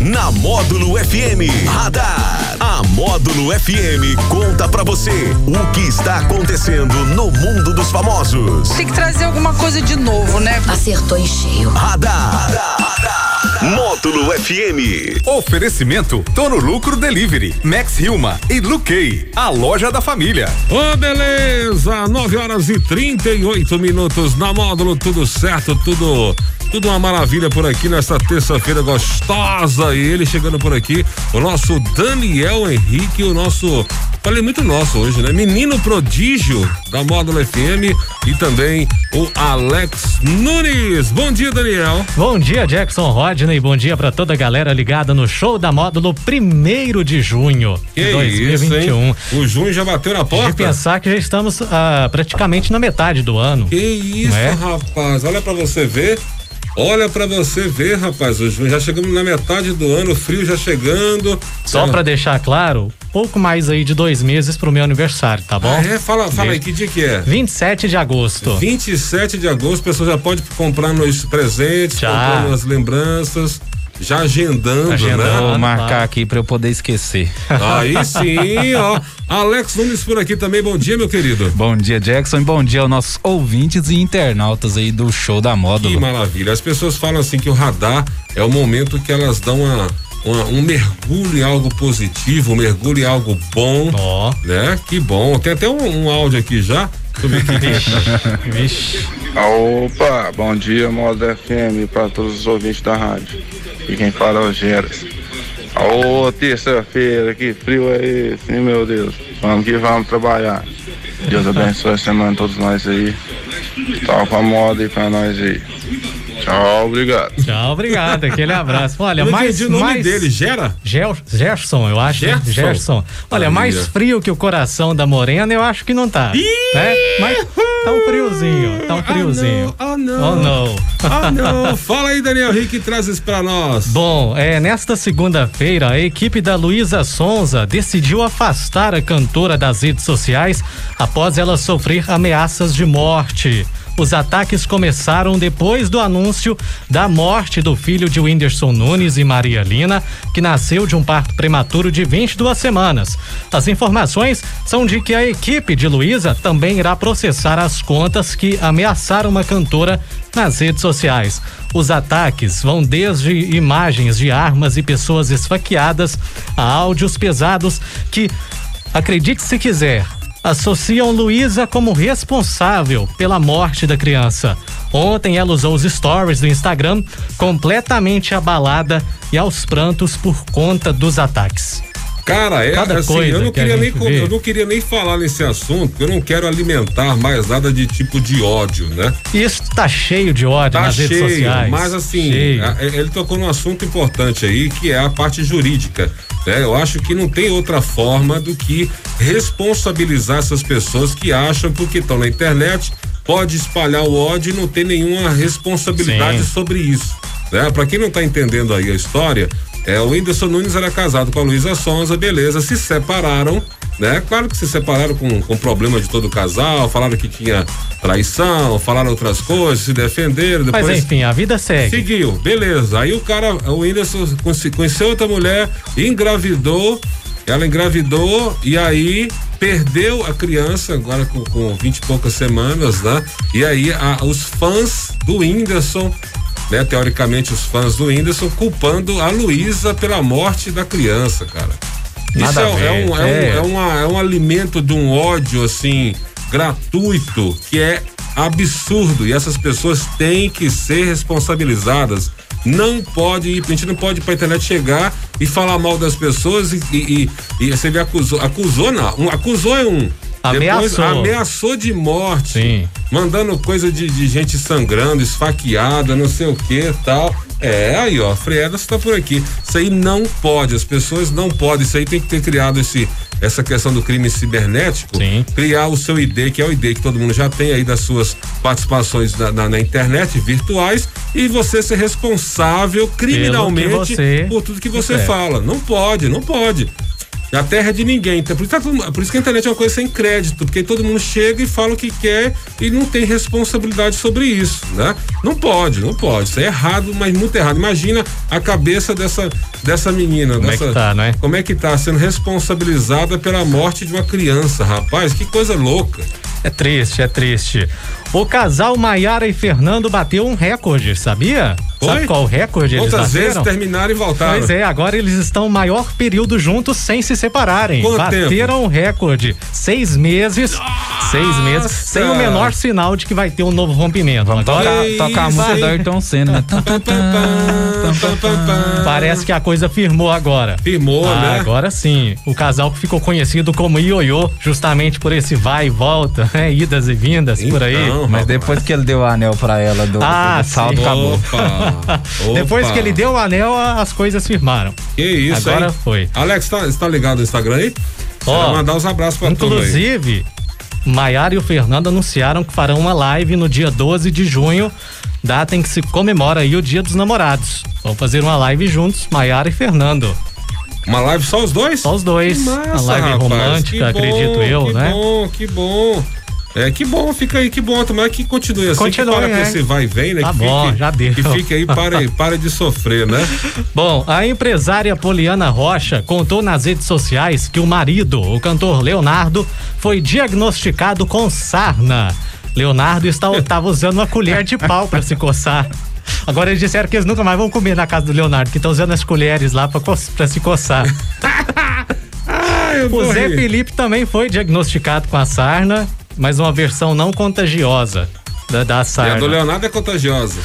na Módulo FM. Radar. A Módulo FM conta pra você o que está acontecendo no mundo dos famosos. Tem que trazer alguma coisa de novo, né? Acertou em cheio. Radar. Radar. Radar. Módulo FM. Oferecimento Tono Lucro Delivery, Max Hilma e Luquei, a loja da família. Ô, oh, beleza! 9 horas e 38 minutos na módulo, tudo certo, tudo tudo uma maravilha por aqui nesta terça-feira gostosa. E ele chegando por aqui, o nosso Daniel Henrique, o nosso. Falei muito nosso hoje, né? Menino prodígio da Módulo FM e também o Alex Nunes. Bom dia, Daniel. Bom dia, Jackson Rodney. Bom dia para toda a galera ligada no show da Módulo primeiro de junho que de 2021. Isso, hein? o junho já bateu na porta. De pensar que já estamos ah, praticamente na metade do ano. Que isso, é? rapaz. Olha para você ver. Olha para você ver, rapaz, já chegamos na metade do ano, o frio já chegando. Só para deixar claro, pouco mais aí de dois meses pro meu aniversário, tá bom? Ah, é? Fala, fala aí, que dia que é? 27 de agosto. 27 de agosto, a pessoa já pode comprar nos presentes, já. comprar nas lembranças já agendando, agendando né? Vou marcar aqui para eu poder esquecer. Aí sim, ó. Alex Nunes por aqui também. Bom dia, meu querido. Bom dia, Jackson. E bom dia aos nossos ouvintes e internautas aí do show da Módulo. Que maravilha. As pessoas falam assim que o radar é o momento que elas dão uma uma, um mergulho em algo positivo, um mergulho em algo bom. Ó. Oh. Né? Que bom. Tem até um, um áudio aqui já. Vixe. Vixe. Opa, bom dia, Modo FM, para todos os ouvintes da rádio. E quem fala é o Geras. Ô, terça-feira, que frio é esse, hein, meu Deus? Vamos que vamos trabalhar. Deus abençoe a semana todos nós aí. Com a moda aí pra nós aí. Tchau, obrigado. Tchau, obrigado. Aquele abraço. Olha, eu mais. o nome mais... dele, Gera? Ger... Gerson, eu acho. Gerson. Gerson. Olha, mais frio que o coração da Morena, eu acho que não tá. Ih! Né? Mas tá um friozinho. Tá um friozinho. Oh, não. Oh, não. Oh, não. Fala aí, Daniel Rick, traz isso pra nós. Bom, é, nesta segunda-feira, a equipe da Luísa Sonza decidiu afastar a cantora das redes sociais após ela sofrer ameaças de morte. Os ataques começaram depois do anúncio da morte do filho de Whindersson Nunes e Maria Lina, que nasceu de um parto prematuro de 22 semanas. As informações são de que a equipe de Luísa também irá processar as contas que ameaçaram uma cantora nas redes sociais. Os ataques vão desde imagens de armas e pessoas esfaqueadas a áudios pesados que, acredite se quiser, associam Luísa como responsável pela morte da criança. Ontem ela usou os stories do Instagram completamente abalada e aos prantos por conta dos ataques. Cara, é Cada assim, eu não, queria nem, eu não queria nem falar nesse assunto, eu não quero alimentar mais nada de tipo de ódio, né? Isso tá cheio de ódio tá nas cheio, redes sociais. Mas assim, a, ele tocou num assunto importante aí, que é a parte jurídica. Né? Eu acho que não tem outra forma do que responsabilizar essas pessoas que acham porque estão na internet, pode espalhar o ódio e não ter nenhuma responsabilidade Sim. sobre isso. Né? Para quem não tá entendendo aí a história, é, o Whindersson Nunes era casado com a Luísa Sonza, beleza, se separaram, né? Claro que se separaram com, com problema de todo o casal, falaram que tinha traição, falaram outras coisas, se defenderam. Depois Mas enfim, a vida segue. Seguiu, beleza. Aí o cara, o Whindersson conheceu outra mulher, engravidou, ela engravidou e aí perdeu a criança, agora com, com 20 e poucas semanas, né? E aí a, os fãs do Whindersson né, teoricamente, os fãs do Whindersson culpando a Luísa pela morte da criança, cara. Nada Isso é, é, um, é, um, é, uma, é um alimento de um ódio, assim, gratuito, que é absurdo. E essas pessoas têm que ser responsabilizadas. Não pode ir, a gente não pode ir pra internet chegar e falar mal das pessoas e, e, e, e você vê, acusou, acusou não, um, acusou é um, Ameaçou. Depois ameaçou de morte. Sim. Mandando coisa de, de gente sangrando, esfaqueada, não sei o que tal. É, aí ó, Freda está por aqui. Isso aí não pode, as pessoas não podem. Isso aí tem que ter criado esse, essa questão do crime cibernético. Sim. Criar o seu ID, que é o ID que todo mundo já tem aí das suas participações na, na, na internet, virtuais, e você ser responsável criminalmente você... por tudo que você fala. Não pode, não pode. A terra é de ninguém. Então, por, isso tá por isso que a internet é uma coisa sem crédito, porque todo mundo chega e fala o que quer e não tem responsabilidade sobre isso, né? Não pode, não pode. Isso é errado, mas muito errado. Imagina a cabeça dessa, dessa menina. Como é dessa, que tá, né? Como é que tá sendo responsabilizada pela morte de uma criança, rapaz? Que coisa louca. É triste, é triste. O casal Maiara e Fernando bateu um recorde, sabia? Sabe qual recorde eles Quantas vezes bateram? terminaram e voltaram? Pois é, agora eles estão o maior período juntos sem se separarem. Quanto Bateram o recorde. Seis meses. Seis meses. Sem o menor sinal de que vai ter um novo rompimento. Agora Toca, toca a música do Ayrton Senna, né? Parece que a coisa firmou agora. Firmou, Ah, né? Agora sim. O casal que ficou conhecido como Ioiô, justamente por esse vai e volta, né? idas e vindas por aí. Então, Mas depois que ele deu o anel pra ela do, Ah, do salto, sim. acabou. Opa, Depois opa. que ele deu o anel, as coisas firmaram. Que isso, Agora hein? foi. Alex, tá, você tá ligado no Instagram aí? Ó, mandar os abraços pra. Inclusive, Maiara e o Fernando anunciaram que farão uma live no dia 12 de junho, data em que se comemora aí o Dia dos Namorados. Vão fazer uma live juntos, Maiara e Fernando. Uma live só os dois? Só os dois. Que massa, uma live rapaz. romântica, bom, acredito eu, que né? Que bom, que bom. É, que bom, fica aí, que bom. Tomara que continue assim. Continue, que para com esse vai e vem, né? Tá que bom, fique, já deu. Que fique aí, para, para de sofrer, né? Bom, a empresária Poliana Rocha contou nas redes sociais que o marido, o cantor Leonardo, foi diagnosticado com sarna. Leonardo estava usando uma colher de pau para se coçar. Agora eles disseram que eles nunca mais vão comer na casa do Leonardo, que estão usando as colheres lá para se coçar. Eu O Zé rir. Felipe também foi diagnosticado com a sarna, mas uma versão não contagiosa da, da E a sarna. do Leonardo é contagiosa.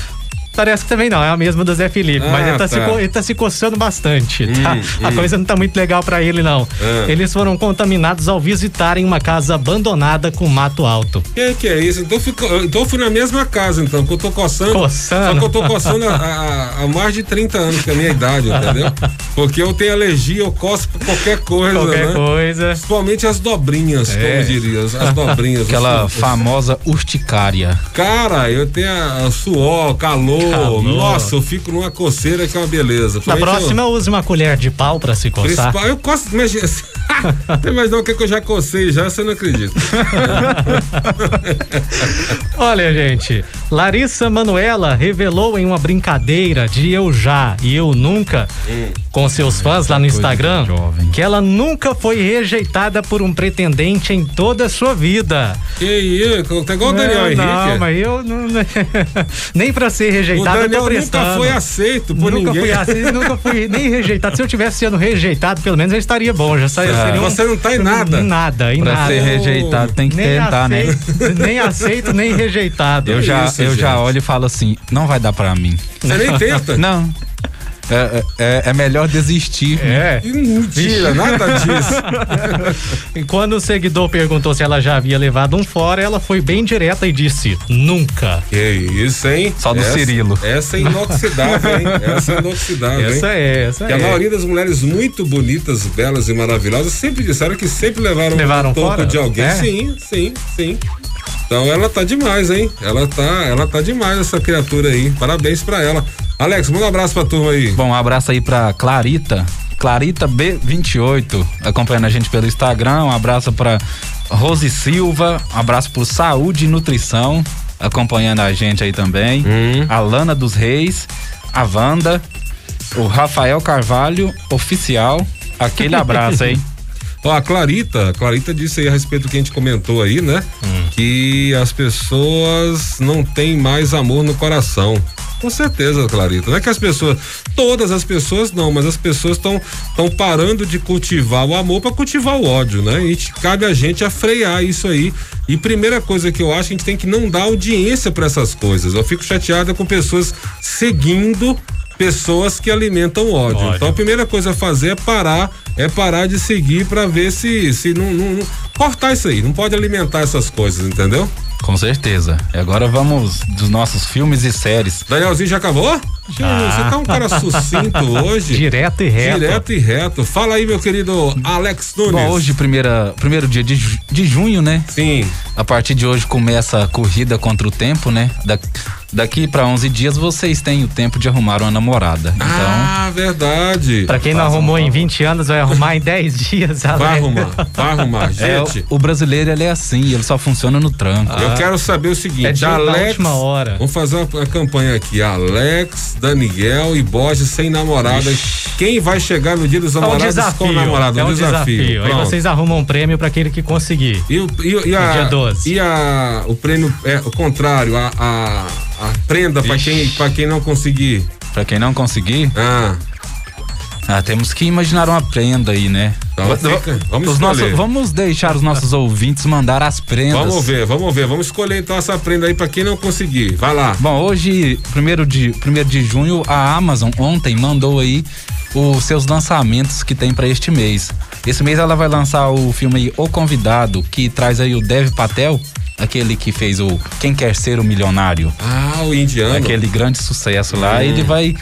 Parece que também não, é a mesma do Zé Felipe, Ah, mas ele tá, tá. Se, ele tá se coçando bastante, tá? Hum, A hum. coisa não tá muito legal pra ele, não. Ah. Eles foram contaminados ao visitarem uma casa abandonada com mato alto. Que que é isso? Então, fico, então eu fui na mesma casa, então, que eu tô coçando. Coçando. Só que eu tô coçando há, mais de 30 anos, que é a minha idade, entendeu? Porque eu tenho alergia, eu coço por qualquer coisa, Qualquer né? coisa. Principalmente as dobrinhas, É. como diria, as as dobrinhas. Aquela Os- os- famosa urticária. Cara, eu tenho a, a suor, calor. Nossa, eu fico numa coceira que é uma beleza. Na Principalmente próxima, use uma colher de pau pra se Eu, coçar. principal, eu coço, imagina. Tem mais não que eu já cocei já, você não acredita. Olha, gente, Larissa Manuela revelou em uma brincadeira de eu já e eu nunca com seus fãs lá no Instagram que ela nunca foi rejeitada por um pretendente em toda a sua vida. Que isso, tá igual o Daniel Henrique. Não, mas eu não, nem pra ser O rejeitado eu tô nunca prestando. foi aceito por nunca ninguém. fui aceito, nunca fui nem rejeitado. Se eu tivesse sendo rejeitado, pelo menos eu estaria bom. Já saia, seria um- Você não tá em nada. Em nada, em Pra nada. ser rejeitado tem que nem tentar, né? aceito, nem aceito, nem rejeitado. Eu já, eu já gente? olho e falo assim, não vai dar pra mim. Você nem tenta. Não. É, é, é melhor desistir. É. Ih, Mentira, nada disso. E quando o seguidor perguntou se ela já havia levado um fora, ela foi bem direta e disse: nunca. Que isso, hein? Só do essa, Cirilo. Essa é inoxidável, hein? Essa é inoxidável, hein? Essa é, essa a é. maioria das mulheres muito bonitas, belas e maravilhosas sempre disseram que sempre levaram, Levaram um toco fora? de alguém. É? Sim, sim, sim. Então ela tá demais, hein? Ela tá, ela tá demais essa criatura aí. Parabéns pra ela. Alex, manda um abraço pra turma aí. Bom, um abraço aí pra Clarita. Clarita B28, acompanhando a gente pelo Instagram. Um abraço pra Rose Silva. Um abraço pro Saúde e Nutrição, acompanhando a gente aí também. A Lana dos Reis, a Wanda, o Rafael Carvalho, oficial. Aquele abraço aí. Ó, a Clarita, a Clarita disse aí a respeito do que a gente comentou aí, né? Hum. Que as pessoas não têm mais amor no coração. Com certeza, Clarita. Não é que as pessoas, todas as pessoas não, mas as pessoas estão estão parando de cultivar o amor para cultivar o ódio, né? E cabe a gente a frear isso aí. E primeira coisa que eu acho, a gente tem que não dar audiência para essas coisas. Eu fico chateada com pessoas seguindo pessoas que alimentam ódio. Ódio. Então a primeira coisa a fazer é parar, é parar de seguir para ver se se não, não- não- cortar isso aí. Não pode alimentar essas coisas, entendeu? Com certeza. E agora vamos dos nossos filmes e séries. Danielzinho já acabou? Você tá um cara sucinto hoje. Direto e reto. Direto e reto. Fala aí, meu querido Alex Nunes. Bom, hoje, primeira, primeiro dia de, de junho, né? Sim. A partir de hoje começa a corrida contra o tempo, né? Da- daqui pra 11 dias vocês têm o tempo de arrumar uma namorada. Então, Ah, verdade. Pra quem não Faz um arrumou em nome. 20 anos, vai arrumar em 10 dias. Vai Alex. arrumar, vai arrumar. é, Gente, o, o brasileiro ele é assim, ele só funciona no tranco. eu quero saber o seguinte, É da Alex. última hora. Vamos fazer uma, uma campanha aqui. Alex, Daniel e Borges sem namorada. Quem vai chegar no dia dos É um namorados desafio. com namorado? é um desafio. Aí Pronto. vocês arrumam um prêmio pra aquele que conseguir. E, o, e, e a, dia 12. e a, o prêmio é o contrário, a, a, a prenda pra quem, pra quem não conseguir. Pra quem não conseguir, Ah, ah, temos que imaginar uma prenda aí, né? Então vamos os nossos- vamos deixar os nossos ouvintes mandar as prendas. vamos ver, vamos ver. Vamos escolher então essa prenda aí pra quem não conseguir. Vai lá. Bom, hoje, primeiro de, primeiro de junho, a Amazon ontem mandou aí os seus lançamentos que tem pra este mês. Esse mês ela vai lançar o filme O Convidado, que traz aí o Dev Patel, aquele que fez o Quem Quer Ser o Milionário. Ah, o indiano. Aquele grande sucesso lá. Hum. Ele vai.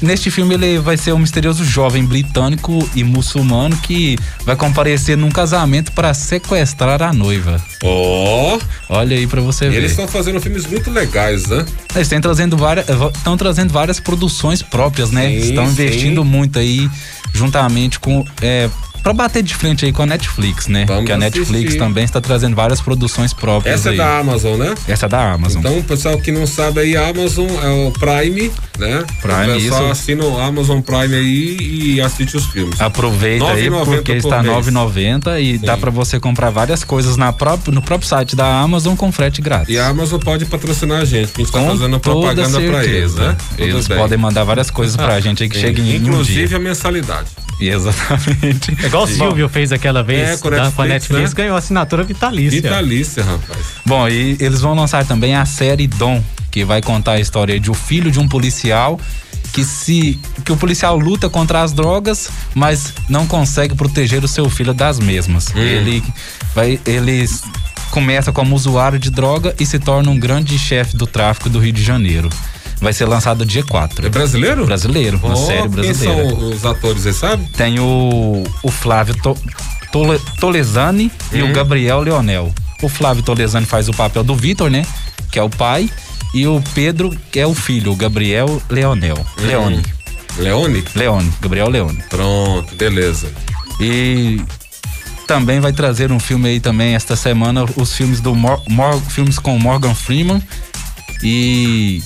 Neste filme ele vai ser um misterioso jovem britânico e muçulmano que vai comparecer num casamento para sequestrar a noiva. Ó, Olha aí pra você ver. eles estão fazendo filmes muito legais, né? Eles estão trazendo várias, estão trazendo várias produções próprias, né? Sim, estão investindo sim. muito aí, juntamente com. É, para bater de frente aí com a Netflix, né? Vamos Porque a Netflix assistir. também está trazendo várias produções próprias Essa é aí. da Amazon, né? Essa é da Amazon. Então, o pessoal que não sabe aí, a Amazon é o Prime, né? Prime, o pessoal isso. assina o Amazon Prime aí e assiste os filmes. Aproveita aí 9,90 porque por está mês. 9,90 e dá para você comprar várias coisas na próprio, no próprio site da Amazon com frete grátis. E a Amazon pode patrocinar a gente, que a gente tá Com fazendo propaganda pra eles, né? Eles podem mandar várias coisas pra gente aí que Sim. cheguem em um Inclusive dia. a mensalidade. Exatamente. É igual o Silvio fez aquela vez É, com a da- com a Netflix, Netflix, né? ganhou assinatura vitalícia. Vitalícia, rapaz. Bom, e eles vão lançar também a série Dom, que vai contar a história de um filho de um policial que se que o policial luta contra as drogas, mas não consegue proteger o seu filho das mesmas. Hum. Ele vai ele começa como usuário de droga e se torna um grande chefe do tráfico do Rio de Janeiro. Vai ser lançado dia 4. É brasileiro? Brasileiro, uma série Quem brasileira. são os atores, você sabe? Tem o, o Flávio To, Tole- Tolesani e Uhum. o Gabriel Leonel. O Flávio Tolesani faz o papel do Vitor, né? Que é o pai. E o Pedro, que é o filho, o Gabriel Leonel. Uhum. Leone. Leone? Leone, Gabriel Leone. Pronto, beleza. E também vai trazer um filme aí também esta semana, os filmes do Mor Mor- filmes com Morgan Freeman e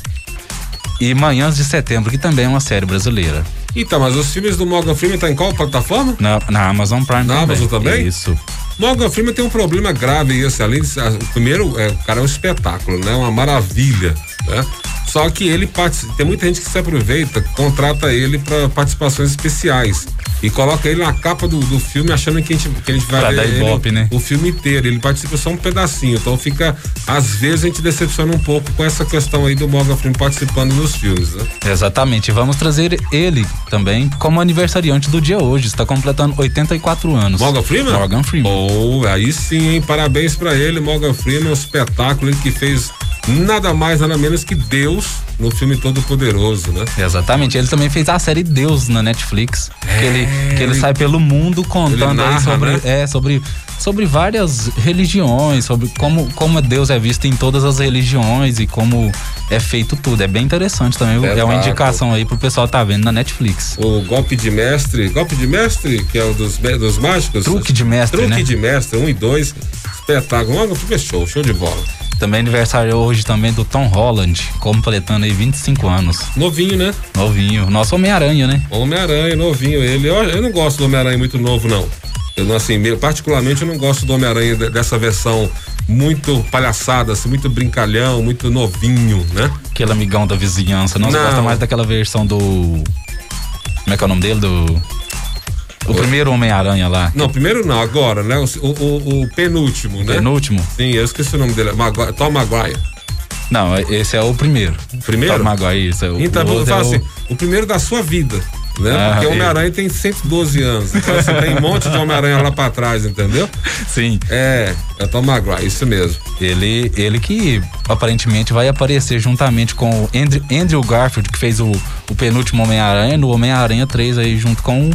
e Manhãs de Setembro, que também é uma série brasileira. Então, mas os filmes do Morgan Freeman tá em qual plataforma? Na, na Amazon Prime Na também. Amazon também? Isso. Morgan Freeman tem um problema grave esse, além de o primeiro, é, o cara é um espetáculo, né? Uma maravilha, né? Só que ele participa, tem muita gente que se aproveita, contrata ele para participações especiais e coloca ele na capa do, do filme achando que a gente, que a gente vai Pra ver dar ele, ibope, né? o filme inteiro. Ele participa só um pedacinho, então fica às vezes a gente decepciona um pouco com essa questão aí do Morgan Freeman participando nos filmes, né? Exatamente. Vamos trazer ele também como aniversariante do dia hoje. Está completando 84 anos. Morgan Freeman? Morgan Freeman. Oh, aí sim, hein? Parabéns pra ele, Morgan Freeman, um espetáculo ele que fez nada mais, nada menos que Deus no filme Todo Poderoso, né? Exatamente. Ele também fez a série Deus na Netflix. que, ele, que ele sai pelo mundo contando Ele narra, aí sobre, né? é, sobre, sobre várias religiões, sobre como, como Deus é visto em todas as religiões e como é feito tudo. É bem interessante também. É uma Exato. indicação aí pro pessoal tá vendo na Netflix. O golpe de mestre, golpe de mestre, que é o dos, dos mágicos. Truque de mestre, Truque né? de mestre, um e dois. Espetáculo. Freeman é show, show de bola. Também aniversário hoje também do Tom Holland, completando aí 25 anos. Novinho, né? Novinho. Nosso Homem-Aranha, né? Homem-Aranha, novinho ele. Eu, eu não gosto do Homem-Aranha muito novo, não. Eu não, assim, me- particularmente eu não gosto do Homem-Aranha de- dessa versão muito palhaçada, assim, muito brincalhão, muito novinho, né? Aquele amigão da vizinhança. Não, você Não. gosta mais daquela versão do. Como é que é o nome dele? Do. O primeiro Homem-Aranha lá. Não, primeiro não, agora, né? O, o- o penúltimo, né? Penúltimo? Sim, eu esqueci o nome dele. Maguire, Tom Maguire. Não, esse é o primeiro. Primeiro? Tom Maguire, isso é o, Então, o eu outro é falo o- assim, o primeiro da sua vida. né? Ah, Porque o Homem-Aranha tem 112 anos. Então você tem um monte de Homem-Aranha lá pra trás, entendeu? Sim. É, é Tom Maguire, isso mesmo. Ele, ele que aparentemente vai aparecer juntamente com o Andrew, Andrew Garfield, que fez o, o penúltimo Homem-Aranha, no Homem-Aranha 3 aí, junto com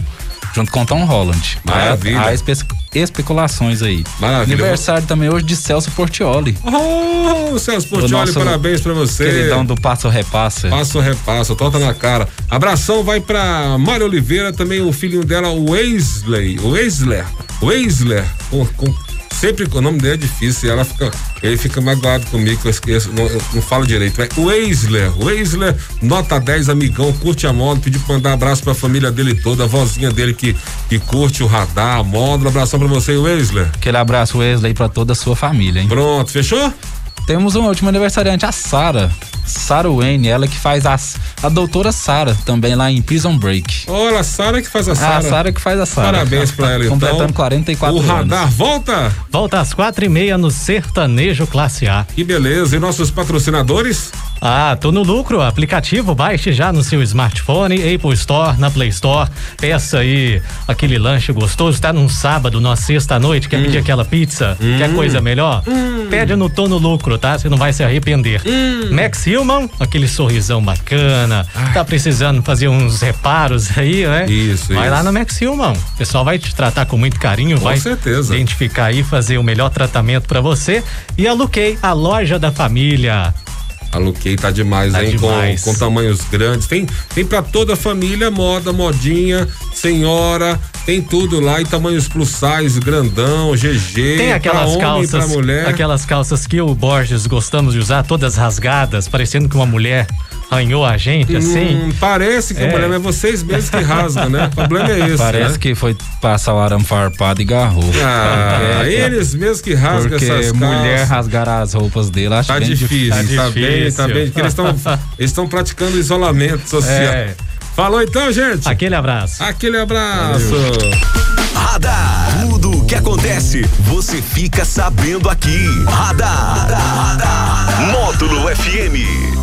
junto com Tom Holland. Maravilha. Há, há espe especulações aí. Maravilha. Aniversário também hoje de Celso Portioli. Oh, Celso Portioli, parabéns pra você. Queridão do Passo Repassa. Passo Repassa, torta na cara. Abração vai pra Mário Oliveira, também o filhinho dela, o Wesley, o Weisler, Weisler, com, com sempre o nome dele é difícil, ela fica, ele fica magoado comigo que eu esqueço, não, eu não falo direito. É Weisler, Weisler, nota 10, amigão, curte a moda, pediu pra mandar abraço pra família dele toda, a vozinha dele que, que curte o radar, a moda, um abração pra você, Weisler. Aquele abraço, Wesley, pra toda a sua família, hein? Pronto, fechou? Temos um último aniversariante, a Sara. Sara Wayne, ela que faz a, a doutora Sara, também lá em Prison Break. Olha, a Sara que faz a Sara. a Sara que faz a Sara. Parabéns pra ela, então. Completando 44 anos. O radar anos. volta? Volta às quatro e meia no Sertanejo Classe A. Que beleza. E nossos patrocinadores? Ah, tô no lucro. Aplicativo, baixe já no seu smartphone, Apple Store, na Play Store. Peça aí aquele lanche gostoso. Tá num sábado, numa sexta-noite, quer hum. pedir aquela pizza? Hum. Quer coisa melhor? Hum. Pede no Tô no Lucro, tá? Você não vai se arrepender. Hum. Max Hillman, aquele sorrisão bacana. Ai. Tá precisando fazer uns reparos aí, né? Isso, Vai isso. lá no Max Hillman. O pessoal vai te tratar com muito carinho, com vai certeza. identificar aí, fazer o melhor tratamento para você. E a Luquei, a loja da família. A Luquei tá demais, Tá hein? demais. Com, com tamanhos grandes. Tem, tem pra toda a família, moda, modinha, senhora, tem tudo lá em tamanhos plus size, grandão, GG. Tem aquelas pra homem, calças, pra mulher. aquelas calças que o Borges gostamos de usar, todas rasgadas, parecendo que uma mulher arranhou a gente, assim. Hum, parece que É. a mulher, mas vocês mesmos que rasgam, né? O problema é esse. Parece né? que foi passar o arame farpado e garrou. Ah, Porque- eles mesmos que rasgam Porque essas mulher calças. rasgar as roupas dele, acho Tá bem difícil, Tá tá, bem, tá difícil. bem. Porque eles estão eles estão praticando isolamento social. É. Falou então, gente. Aquele abraço. Aquele abraço. Radar. Tudo o que acontece, você fica sabendo aqui. Radar. Módulo FM.